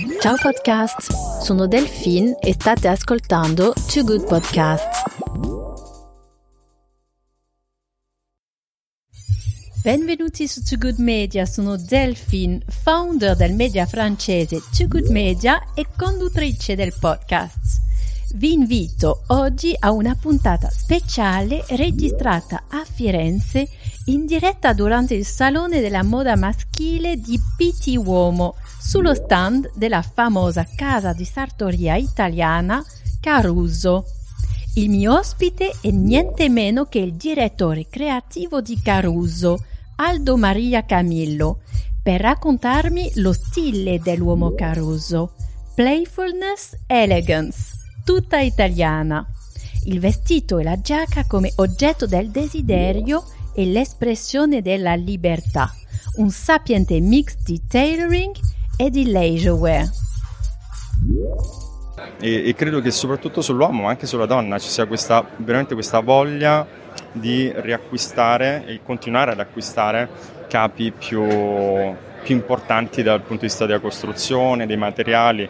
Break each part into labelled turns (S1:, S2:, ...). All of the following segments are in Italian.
S1: Ciao podcast, sono Delphine e state ascoltando Too Good Podcast. Benvenuti su Too Good Media, sono Delphine, founder del media francese Too Good Media e conduttrice del podcast. Vi invito oggi a una puntata speciale registrata a Firenze in diretta durante il Salone della moda maschile di Pitti Uomo sullo stand della famosa casa di sartoria italiana Caruso. Il mio ospite è niente meno che il direttore creativo di Caruso, Aldo Maria Camillo, per raccontarmi lo stile dell'uomo Caruso. Playfulness, elegance tutta italiana. Il vestito e la giacca come oggetto del desiderio e l'espressione della libertà. Un sapiente mix di tailoring e di leisurewear.
S2: E, e, credo che soprattutto sull'uomo, ma anche sulla donna, ci sia questa, veramente questa voglia di riacquistare e continuare ad acquistare capi più, più importanti dal punto di vista della costruzione, dei materiali,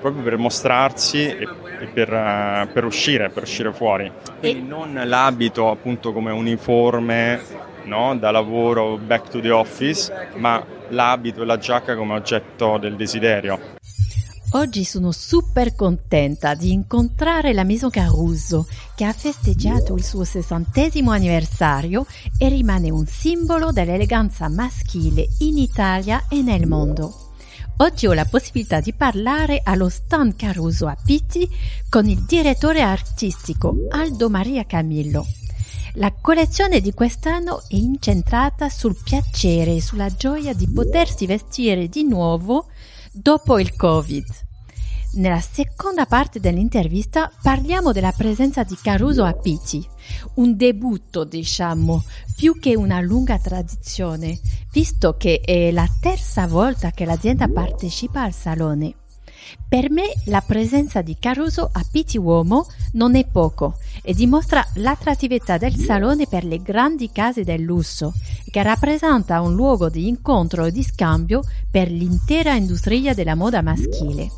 S2: proprio per mostrarsi e, e per, uh, per, uscire, per uscire fuori. Quindi non l'abito appunto come uniforme no, da lavoro back to the office, ma l'abito e la giacca come oggetto del desiderio.
S1: Oggi sono super contenta di incontrare la Maison Caruso che ha festeggiato il suo sessantesimo anniversario e rimane un simbolo dell'eleganza maschile in Italia e nel mondo. Oggi ho la possibilità di parlare allo stand Caruso a Pitti con il direttore artistico Aldo Maria Camillo. La collezione di quest'anno è incentrata sul piacere e sulla gioia di potersi vestire di nuovo dopo il Covid. Nella seconda parte dell'intervista parliamo della presenza di Caruso a Pitti, un debutto diciamo, più che una lunga tradizione, visto che è la terza volta che l'azienda partecipa al salone. Per me la presenza di Caruso a Pitti Uomo non è poco e dimostra l'attrattività del salone per le grandi case del lusso, che rappresenta un luogo di incontro e di scambio per l'intera industria della moda maschile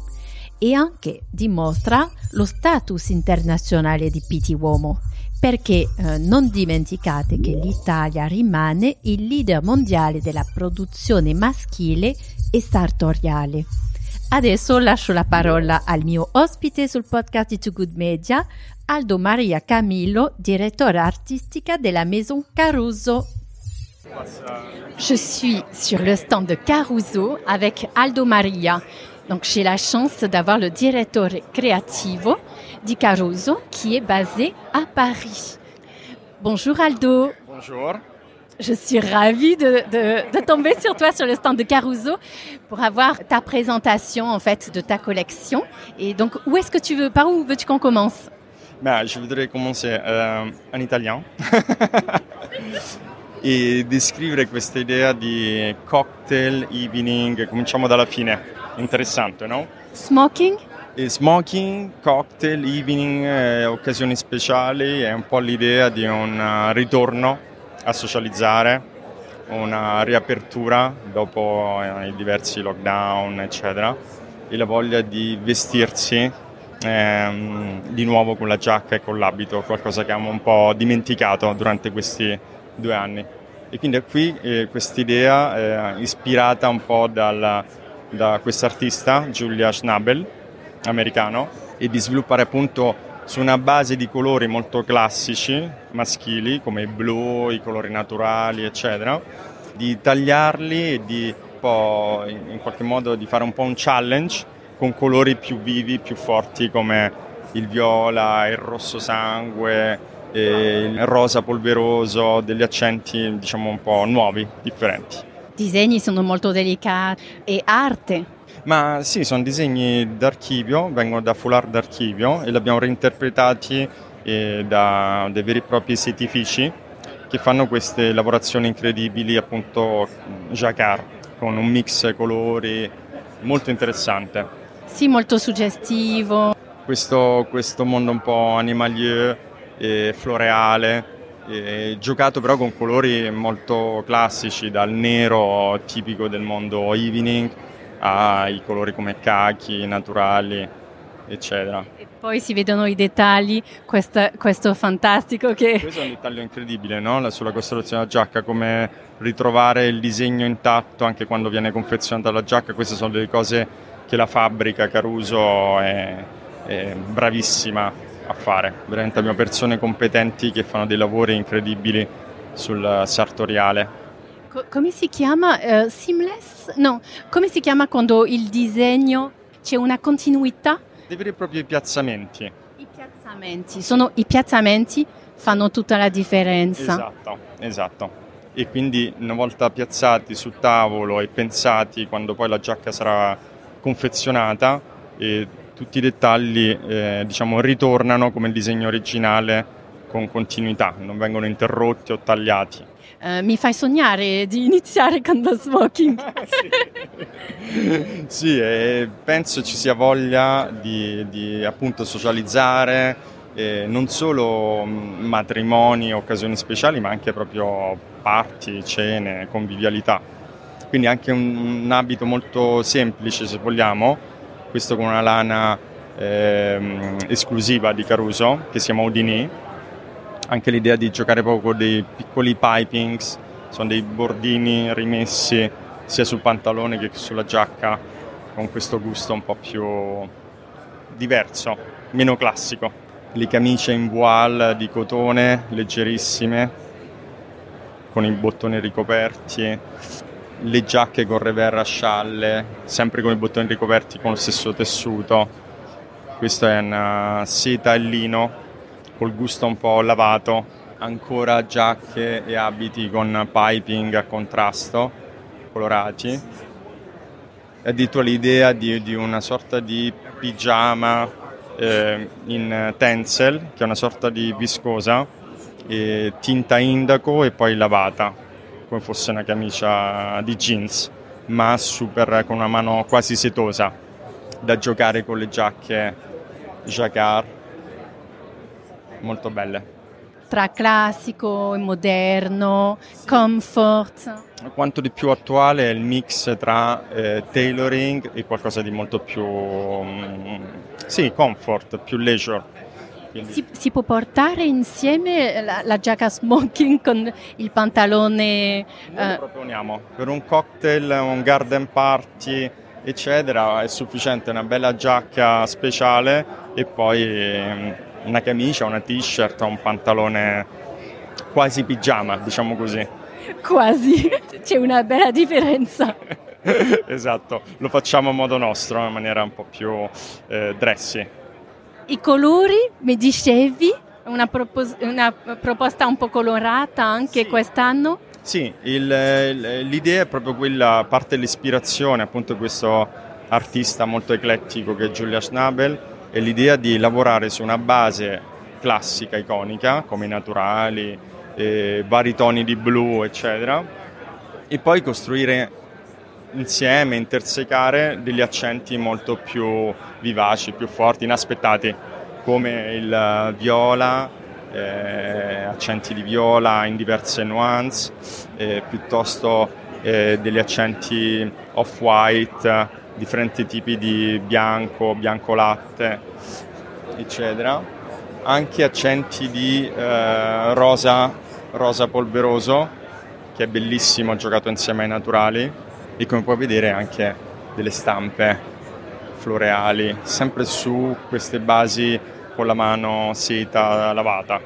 S1: e anche dimostra lo status internazionale di Pitti Uomo, perché eh, non dimenticate che l'Italia rimane il leader mondiale della produzione maschile e sartoriale. Adesso lascio la parola al mio ospite sul podcast di Too Good Media, Aldo Maria Camillo, direttore artistica della Maison Caruso. Je suis sur le stand de Caruso avec Aldo Maria. Donc j'ai la chance d'avoir le directeur creativo di Caruso qui est basé à Paris. Bonjour Aldo.
S2: Bonjour.
S1: Je suis ravie de, de, de, tomber sur toi sur le stand de Caruso pour avoir ta présentation en fait de ta collection. Et donc où est-ce que tu veux, par où veux-tu qu'on commence?
S2: Ben, Je voudrais commencer euh, en italien e descrivere questa idea di cocktail evening. Cominciamo dalla fine. interessante, no?
S1: Smoking?
S2: E smoking, cocktail, evening, eh, occasioni speciali, è un po' l'idea di un uh, ritorno a socializzare, una riapertura dopo eh, i diversi lockdown, eccetera, e la voglia di vestirsi ehm, di nuovo con la giacca e con l'abito, qualcosa che abbiamo un po' dimenticato durante questi due anni. E quindi qui eh, quest'idea eh, ispirata un po' dal da quest'artista, Julia Schnabel, americano, e di sviluppare appunto su una base di colori molto classici, maschili, come il blu, i colori naturali, eccetera, di tagliarli e di in qualche modo di fare un po' un challenge con colori più vivi, più forti come il viola, il rosso sangue, il rosa polveroso, degli accenti diciamo un po' nuovi, differenti
S1: disegni sono molto delicati e arte.
S2: Ma sì, sono disegni d'archivio, vengono da foulard d'archivio e li abbiamo reinterpretati eh, da dei veri e propri setifici che fanno queste lavorazioni incredibili, appunto jacquard, con un mix colori molto interessante.
S1: Sì, molto suggestivo.
S2: Questo, questo mondo un po' animalier floreale giocato però con colori molto classici, dal nero tipico del mondo evening ai colori come cachi, naturali, eccetera.
S3: E poi si vedono i dettagli, questa, questo fantastico che...
S2: Questo è un dettaglio incredibile, no? Sulla costruzione della giacca, come ritrovare il disegno intatto anche quando viene confezionata la giacca, queste sono delle cose che la fabbrica Caruso è, è bravissima a fare. Veramente abbiamo persone competenti che fanno dei lavori incredibili sul sartoriale.
S3: Co- come si chiama? Uh, seamless? No, come si chiama quando il disegno c'è una continuità?
S2: Dei veri e propri piazzamenti.
S3: I piazzamenti, sono i piazzamenti fanno tutta la differenza.
S2: Esatto, esatto. E quindi una volta piazzati sul tavolo e pensati quando poi la giacca sarà confezionata, e tutti i dettagli eh, diciamo, ritornano come il disegno originale con continuità, non vengono interrotti o tagliati.
S3: Uh, mi fai sognare di iniziare con lo smoking.
S2: sì, sì e penso ci sia voglia di, di appunto socializzare eh, non solo matrimoni, occasioni speciali, ma anche proprio party, cene, convivialità. Quindi anche un, un abito molto semplice se vogliamo, questo con una lana eh, esclusiva di Caruso che si chiama Udini. Anche l'idea di giocare poco dei piccoli pipings, sono dei bordini rimessi sia sul pantalone che sulla giacca, con questo gusto un po' più diverso, meno classico. Le camicie in voile di cotone leggerissime, con i bottoni ricoperti, le giacche con revers a scialle, sempre con i bottoni ricoperti con lo stesso tessuto. Questa è una seta e lino col gusto un po' lavato. Ancora giacche e abiti con piping a contrasto, colorati. Addirittura l'idea di, di una sorta di pigiama eh, in tencel, che è una sorta di viscosa, tinta indaco e poi lavata come fosse una camicia di jeans, ma super con una mano quasi setosa, da giocare con le giacche jacquard, molto belle.
S3: Tra classico e moderno, comfort.
S2: Quanto di più attuale è il mix tra eh, tailoring e qualcosa di molto più, mm, sì, comfort, più leisure
S3: si, si, può portare insieme la, la, giacca smoking con il pantalone?
S2: Noi eh... proponiamo per un cocktail, un garden party, eccetera, è sufficiente una bella giacca speciale e poi ehm, una camicia, una t-shirt, un pantalone quasi pigiama, diciamo così.
S3: Quasi, c'è una bella differenza.
S2: esatto, lo facciamo a modo nostro, in maniera un po' più eh, dressy.
S3: I colori, mi dicevi, una, propos- una proposta un po' colorata anche sì. quest'anno?
S2: Sì, il, l'idea è proprio quella, parte l'ispirazione appunto di questo artista molto eclettico che è Giulia Schnabel, è l'idea di lavorare su una base classica, iconica, come i naturali, eh, vari toni di blu, eccetera, e poi costruire insieme, intersecare degli accenti molto più vivaci, più forti, inaspettati, come il viola, eh, accenti di viola in diverse nuance, eh, piuttosto eh, degli accenti off-white, differenti tipi di bianco, bianco latte, eccetera. Anche accenti di eh, rosa, rosa polveroso, che è bellissimo giocato insieme ai naturali e come puoi vedere anche delle stampe floreali, sempre su queste basi con la mano seta lavata.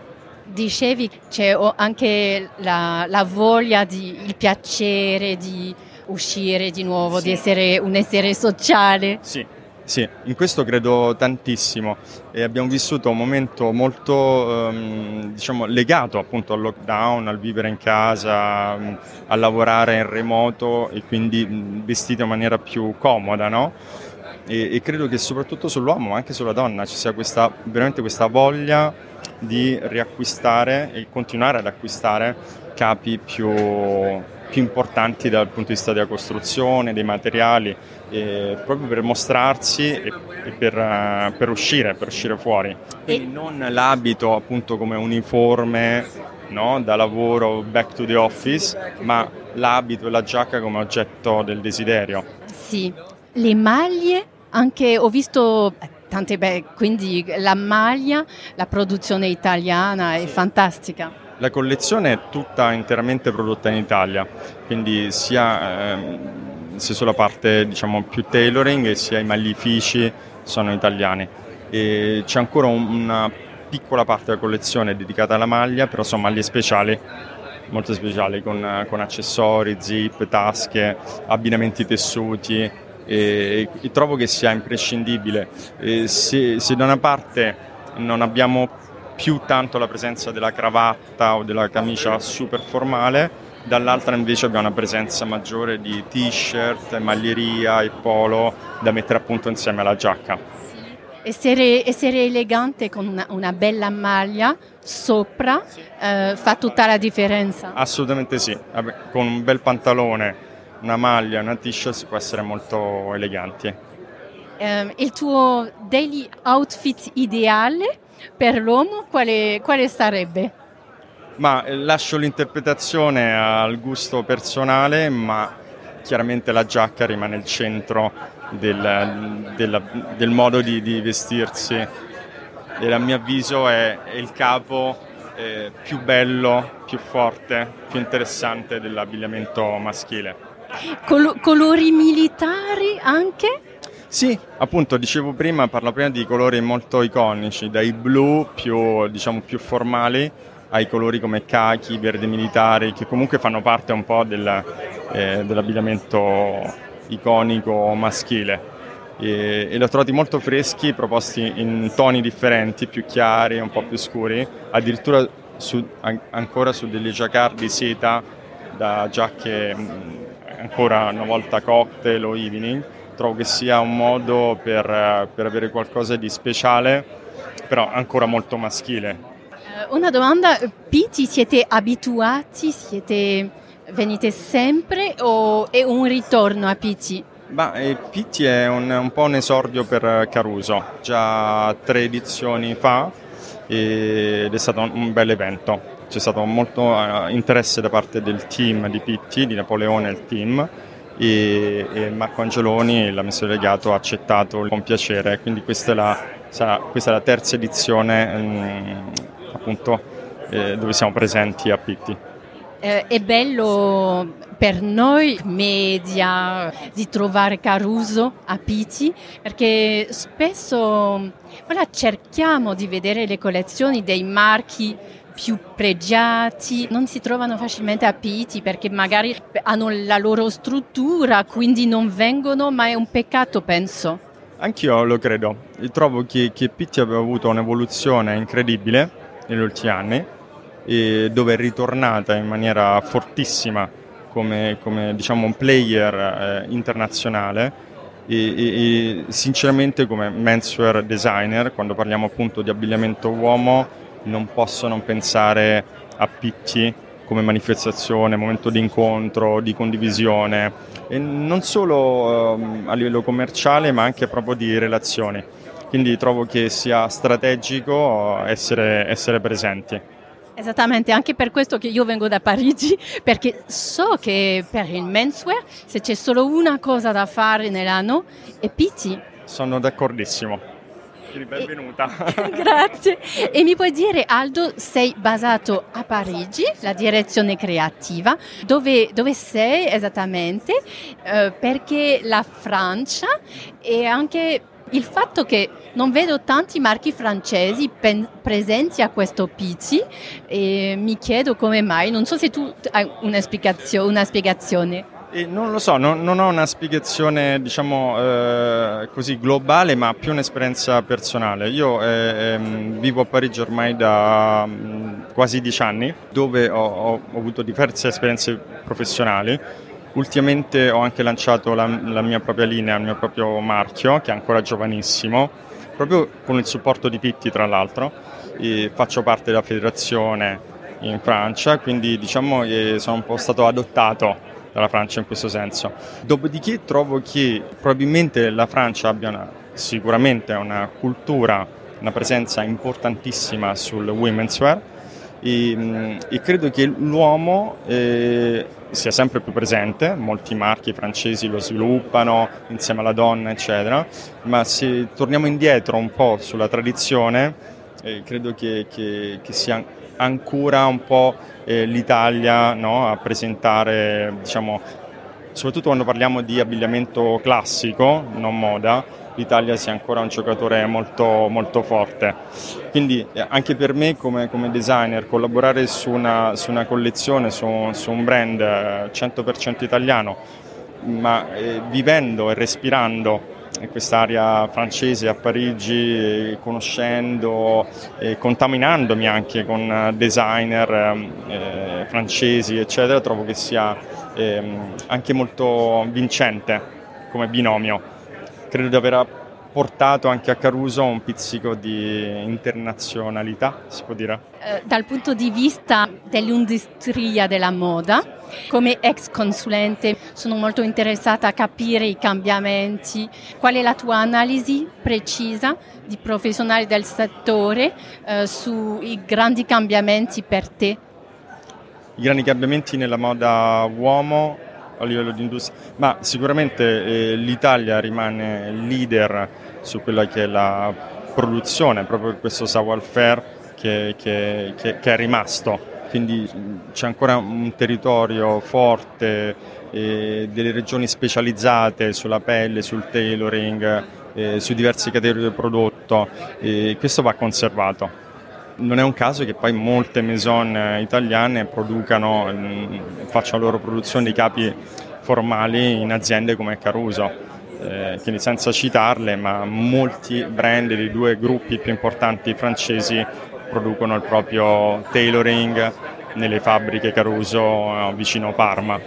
S3: Dicevi c'è anche la, la voglia, di, il piacere di uscire di nuovo, sì. di essere un essere sociale.
S2: Sì, sì, in questo credo tantissimo e abbiamo vissuto un momento molto um, diciamo, legato appunto al lockdown, al vivere in casa, um, a lavorare in remoto e quindi um, vestito in maniera più comoda, no? E, e, credo che soprattutto sull'uomo ma anche sulla donna ci sia questa, veramente questa voglia di riacquistare e continuare ad acquistare capi più più importanti dal punto di vista della costruzione, dei materiali, proprio per mostrarsi e, e per, uh, per, uscire, per uscire fuori. Quindi non l'abito appunto come uniforme no, da lavoro back to the office, ma l'abito e la giacca come oggetto del desiderio.
S3: Sì, le maglie, anche ho visto tante belle, quindi la maglia, la produzione italiana è fantastica.
S2: La collezione è tutta interamente prodotta in Italia, quindi sia, eh, sia sulla parte diciamo, più tailoring sia i maglifici sono italiani. E c'è ancora una piccola parte della collezione dedicata alla maglia, però sono maglie speciali, molto speciali, con, con accessori, zip, tasche, abbinamenti tessuti. E, e trovo che sia imprescindibile. Se, se da una parte non abbiamo più tanto la presenza della cravatta o della camicia super formale, dall'altra invece abbiamo una presenza maggiore di t-shirt, maglieria e polo da mettere appunto insieme alla giacca.
S3: Essere, essere elegante con una, una, bella maglia sopra eh, fa tutta la differenza?
S2: Assolutamente sì, con un bel pantalone, una maglia, una t-shirt si può essere molto eleganti.
S3: Eh, il tuo daily outfit ideale per l'uomo quale, quale sarebbe?
S2: Ma eh, lascio l'interpretazione al gusto personale, ma chiaramente la giacca rimane il centro del, del, del modo di, di, vestirsi e a mio avviso è, è il capo eh, più bello, più forte, più interessante dell'abbigliamento maschile.
S3: Col- colori militari anche?
S2: Sì, appunto, dicevo prima, parlo prima di colori molto iconici, dai blu più, diciamo, più formali ai colori come cachi, verde militari, che comunque fanno parte un po' del, eh, dell'abbigliamento iconico maschile. E, e li ho trovati molto freschi, proposti in toni differenti, più chiari, un po' più scuri, addirittura su, an- ancora su delle jacquard di seta da giacche ancora una volta cocktail o evening. Trovo che sia un modo per, per avere qualcosa di speciale, però ancora molto maschile.
S3: Eh, una domanda, Piti, siete abituati, siete venite sempre o è un ritorno a Pitti?
S2: Ma eh, Pitti è un, un, po' un esordio per Caruso, già tre edizioni fa ed è stato un bel evento. C'è stato molto uh, interesse da parte del team di Pitti, di Napoleone e il team e, e Marco Angeloni, l'amministratore delegato, ha accettato con piacere, quindi questa è la, sarà, questa è la terza edizione um, appunto eh, dove siamo presenti a Pitti.
S3: Eh, è bello per noi media di trovare Caruso a Pitti perché spesso voilà, cerchiamo di vedere le collezioni dei marchi più pregiati, non si trovano facilmente a Pitti perché magari hanno la loro struttura, quindi non vengono, ma è un peccato, penso.
S2: Anch'io lo credo. Io trovo che, che Pitti abbia avuto un'evoluzione incredibile negli ultimi anni dove è ritornata in maniera fortissima come, come diciamo, un player eh, internazionale e, e, sinceramente come menswear designer quando parliamo appunto di abbigliamento uomo non posso non pensare a Pitti come manifestazione, momento di incontro, di condivisione e non solo um, a livello commerciale ma anche proprio di relazioni. Quindi trovo che sia strategico essere, essere presenti.
S3: Esattamente, anche per questo che io vengo da Parigi, perché so che per il menswear, se c'è solo una cosa da fare nell'anno, è Pitti.
S2: Sono d'accordissimo. Quindi benvenuta.
S3: E, grazie. E mi puoi dire, Aldo, sei basato a Parigi, la direzione creativa. Dove, dove sei esattamente? Eh, perché la Francia è anche il fatto che non vedo tanti marchi francesi pen- presenti a questo Pizzi e mi chiedo come mai, non so se tu hai una, spiegazio- una spiegazione.
S2: Eh, non lo so, non, non, ho una spiegazione diciamo eh, così globale, ma più un'esperienza personale. Io eh, ehm, vivo a Parigi ormai da mh, mm, quasi dieci anni, dove ho, ho avuto diverse esperienze professionali Ultimamente ho anche lanciato la, la, mia propria linea, il mio proprio marchio, che è ancora giovanissimo, proprio con il supporto di Pitti tra l'altro. E faccio parte della federazione in Francia, quindi diciamo che sono un po' stato adottato dalla Francia in questo senso. Dopodiché trovo che probabilmente la Francia abbia una, sicuramente una cultura, una presenza importantissima sul women's wear e, e credo che l'uomo eh, sia sempre più presente, molti marchi francesi lo sviluppano insieme alla donna, eccetera, ma se torniamo indietro un po' sulla tradizione, eh, credo che, che, che, sia ancora un po' eh, l'Italia no, a presentare, diciamo, soprattutto quando parliamo di abbigliamento classico, non moda, l'Italia sia ancora un giocatore molto, molto forte. Quindi eh, anche per me come, come designer collaborare su una, su una collezione, su, su, un brand 100% eh, italiano, ma eh, vivendo e respirando quest'area francese a Parigi, eh, conoscendo e contaminandomi anche con designer eh, francesi, eccetera, trovo che sia eh, anche molto vincente come binomio. Credo di aver portato anche a Caruso un pizzico di internazionalità, si può dire.
S1: Eh, dal punto di vista dell'industria della moda, come ex consulente sono molto interessata a capire i cambiamenti. Qual è la tua analisi precisa di professionali del settore eh, sui grandi cambiamenti per te?
S2: I grandi cambiamenti nella moda uomo a livello di industria, ma sicuramente eh, l'Italia rimane leader su quella che è la produzione, proprio questo savoir-faire che, che, che, che, è rimasto. Quindi c'è ancora un territorio forte, eh, delle regioni specializzate sulla pelle, sul tailoring, eh, su diverse categorie di prodotto, e questo va conservato non è un caso che poi molte maison italiane producano, mm, facciano loro produzione di capi formali in aziende come Caruso. Eh, quindi senza citarle, ma molti brand dei due gruppi più importanti francesi producono il proprio tailoring nelle fabbriche Caruso eh, vicino Parma.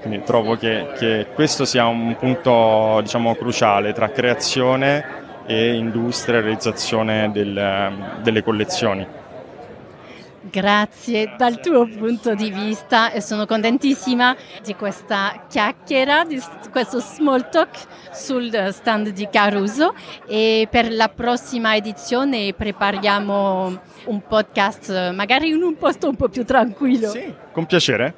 S2: Quindi trovo che, che questo sia un punto diciamo, cruciale tra creazione e industria e realizzazione del, delle collezioni.
S1: Grazie dal tuo punto di vista e sono contentissima di questa chiacchiera, di questo small talk sul stand di Caruso e per la prossima edizione prepariamo un podcast magari in un posto un po' più tranquillo.
S2: Sì, con piacere.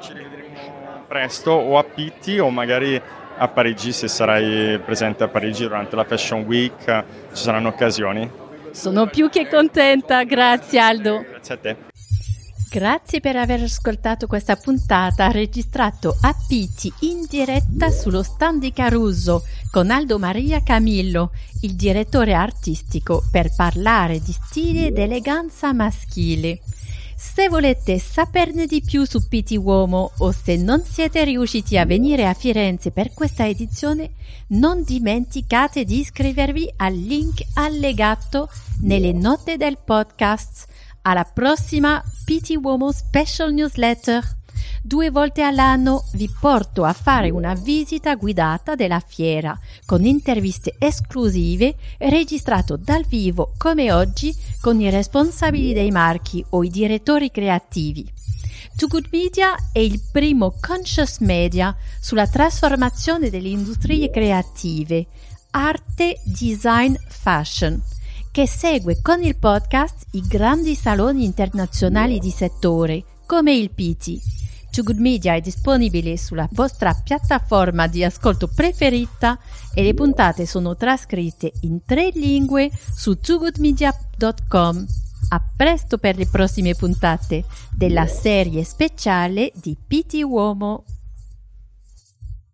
S2: Ci rivedremo presto o a Pitti o magari a Parigi se sarai presente a Parigi durante la Fashion Week, ci saranno occasioni.
S1: Sono più che contenta, grazie Aldo.
S2: Grazie a te.
S1: Grazie per aver ascoltato questa puntata registrato a Pitti in diretta sullo stand di Caruso con Aldo Maria Camillo, il direttore artistico, per parlare di stile ed eleganza maschile. Se volete saperne di più su Piti Uomo o se non siete riusciti a venire a Firenze per questa edizione, non dimenticate di iscrivervi al link allegato nelle note del podcast. Alla prossima Piti Uomo Special Newsletter! Due volte all'anno vi porto a fare una visita guidata della fiera con interviste esclusive registrato dal vivo come oggi con i responsabili dei marchi o i direttori creativi. Too Good Media è il primo conscious media sulla trasformazione delle industrie creative, arte, design, fashion, che segue con il podcast i grandi saloni internazionali di settore, come il PT Too Good Media è disponibile sulla vostra piattaforma di ascolto preferita e le puntate sono trascritte in tre lingue su toogoodmedia.com. A presto per le prossime puntate della serie speciale di PT Uomo.